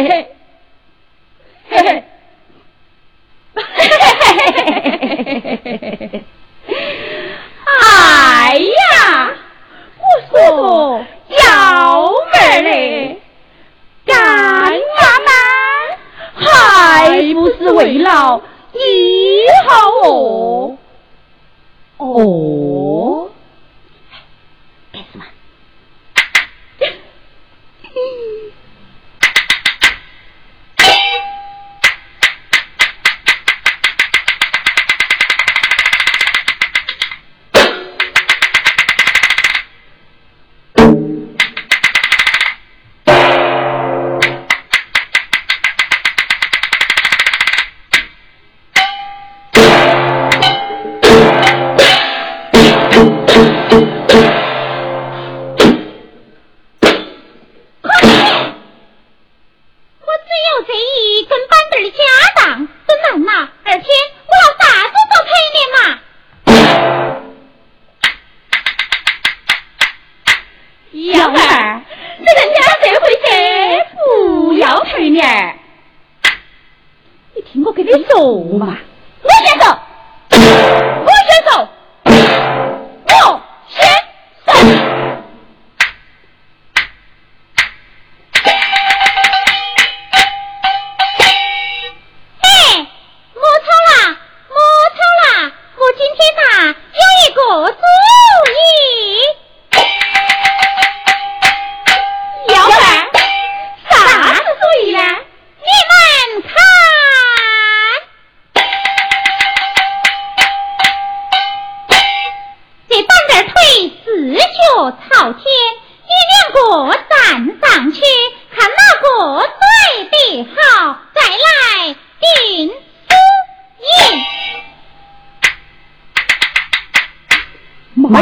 嘿嘿，嘿嘿，哎呀，我说幺妹嘞，干嘛嘛，还不是为了你好哦？哦，说，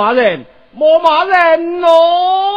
骂人莫骂人哦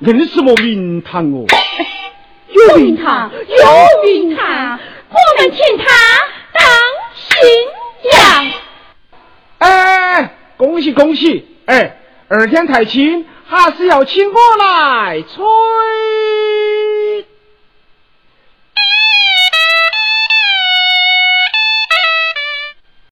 硬是莫名堂哦。有名堂有名堂。我们请他当新娘。恭喜恭喜哎二天太清还是要请我来吹